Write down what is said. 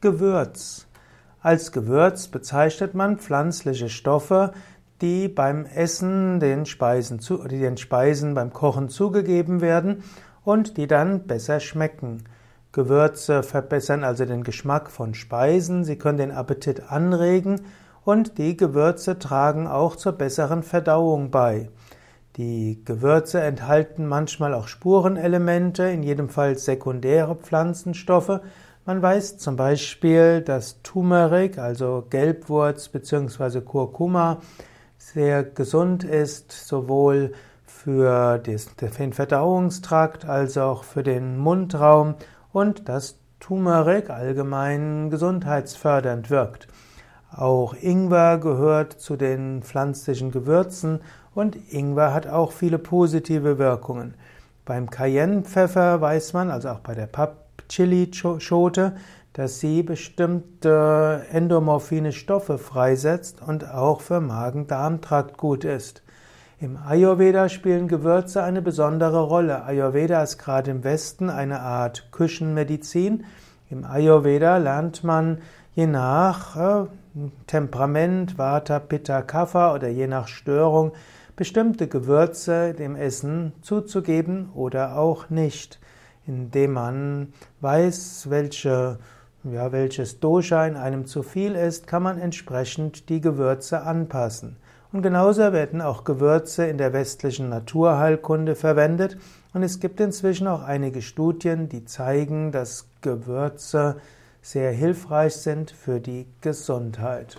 Gewürz. Als Gewürz bezeichnet man pflanzliche Stoffe, die beim Essen den Speisen, zu, die den Speisen beim Kochen zugegeben werden und die dann besser schmecken. Gewürze verbessern also den Geschmack von Speisen, sie können den Appetit anregen und die Gewürze tragen auch zur besseren Verdauung bei. Die Gewürze enthalten manchmal auch Spurenelemente, in jedem Fall sekundäre Pflanzenstoffe. Man weiß zum Beispiel, dass Turmeric, also Gelbwurz bzw. Kurkuma, sehr gesund ist, sowohl für den Verdauungstrakt als auch für den Mundraum und dass Turmeric allgemein gesundheitsfördernd wirkt. Auch Ingwer gehört zu den pflanzlichen Gewürzen und Ingwer hat auch viele positive Wirkungen. Beim Cayennepfeffer weiß man, also auch bei der Papp-Chili-Schote, dass sie bestimmte endomorphine Stoffe freisetzt und auch für Magen-Darm-Trakt gut ist. Im Ayurveda spielen Gewürze eine besondere Rolle. Ayurveda ist gerade im Westen eine Art Küchenmedizin. Im Ayurveda lernt man je nach äh, Temperament, Vata, Pitta, Kapha oder je nach Störung bestimmte Gewürze dem Essen zuzugeben oder auch nicht, indem man weiß, welche, ja, welches Dosha in einem zu viel ist, kann man entsprechend die Gewürze anpassen. Und genauso werden auch Gewürze in der westlichen Naturheilkunde verwendet. Und es gibt inzwischen auch einige Studien, die zeigen, dass Gewürze sehr hilfreich sind für die Gesundheit.